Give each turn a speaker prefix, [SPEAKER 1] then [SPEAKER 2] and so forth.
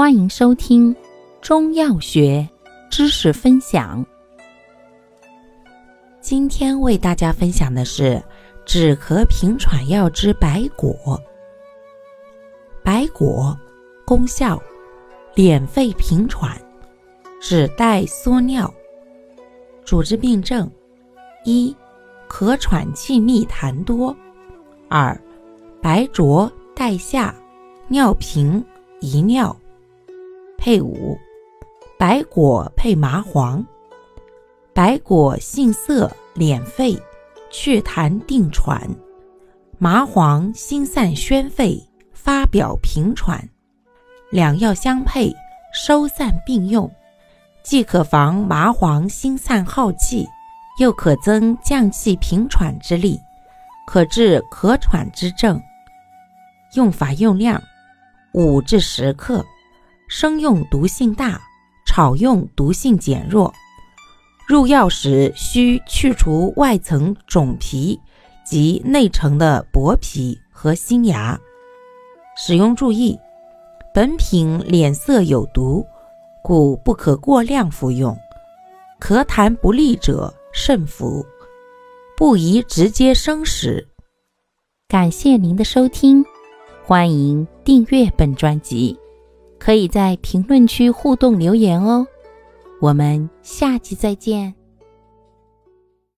[SPEAKER 1] 欢迎收听中药学知识分享。今天为大家分享的是止咳平喘药之白果。白果功效：敛肺平喘，止带缩尿。主治病症：一、咳喘气密痰多；二、白浊带下，尿频遗尿。配伍：白果配麻黄。白果性涩，敛肺，祛痰定喘；麻黄辛散宣肺，发表平喘。两药相配，收散并用，既可防麻黄辛散耗气，又可增降气平喘之力，可治咳喘之症。用法用量：五至十克。生用毒性大，炒用毒性减弱。入药时需去除外层种皮及内层的薄皮和新芽。使用注意：本品脸色有毒，故不可过量服用。咳痰不利者慎服，不宜直接生食。感谢您的收听，欢迎订阅本专辑。可以在评论区互动留言哦，我们下期再见。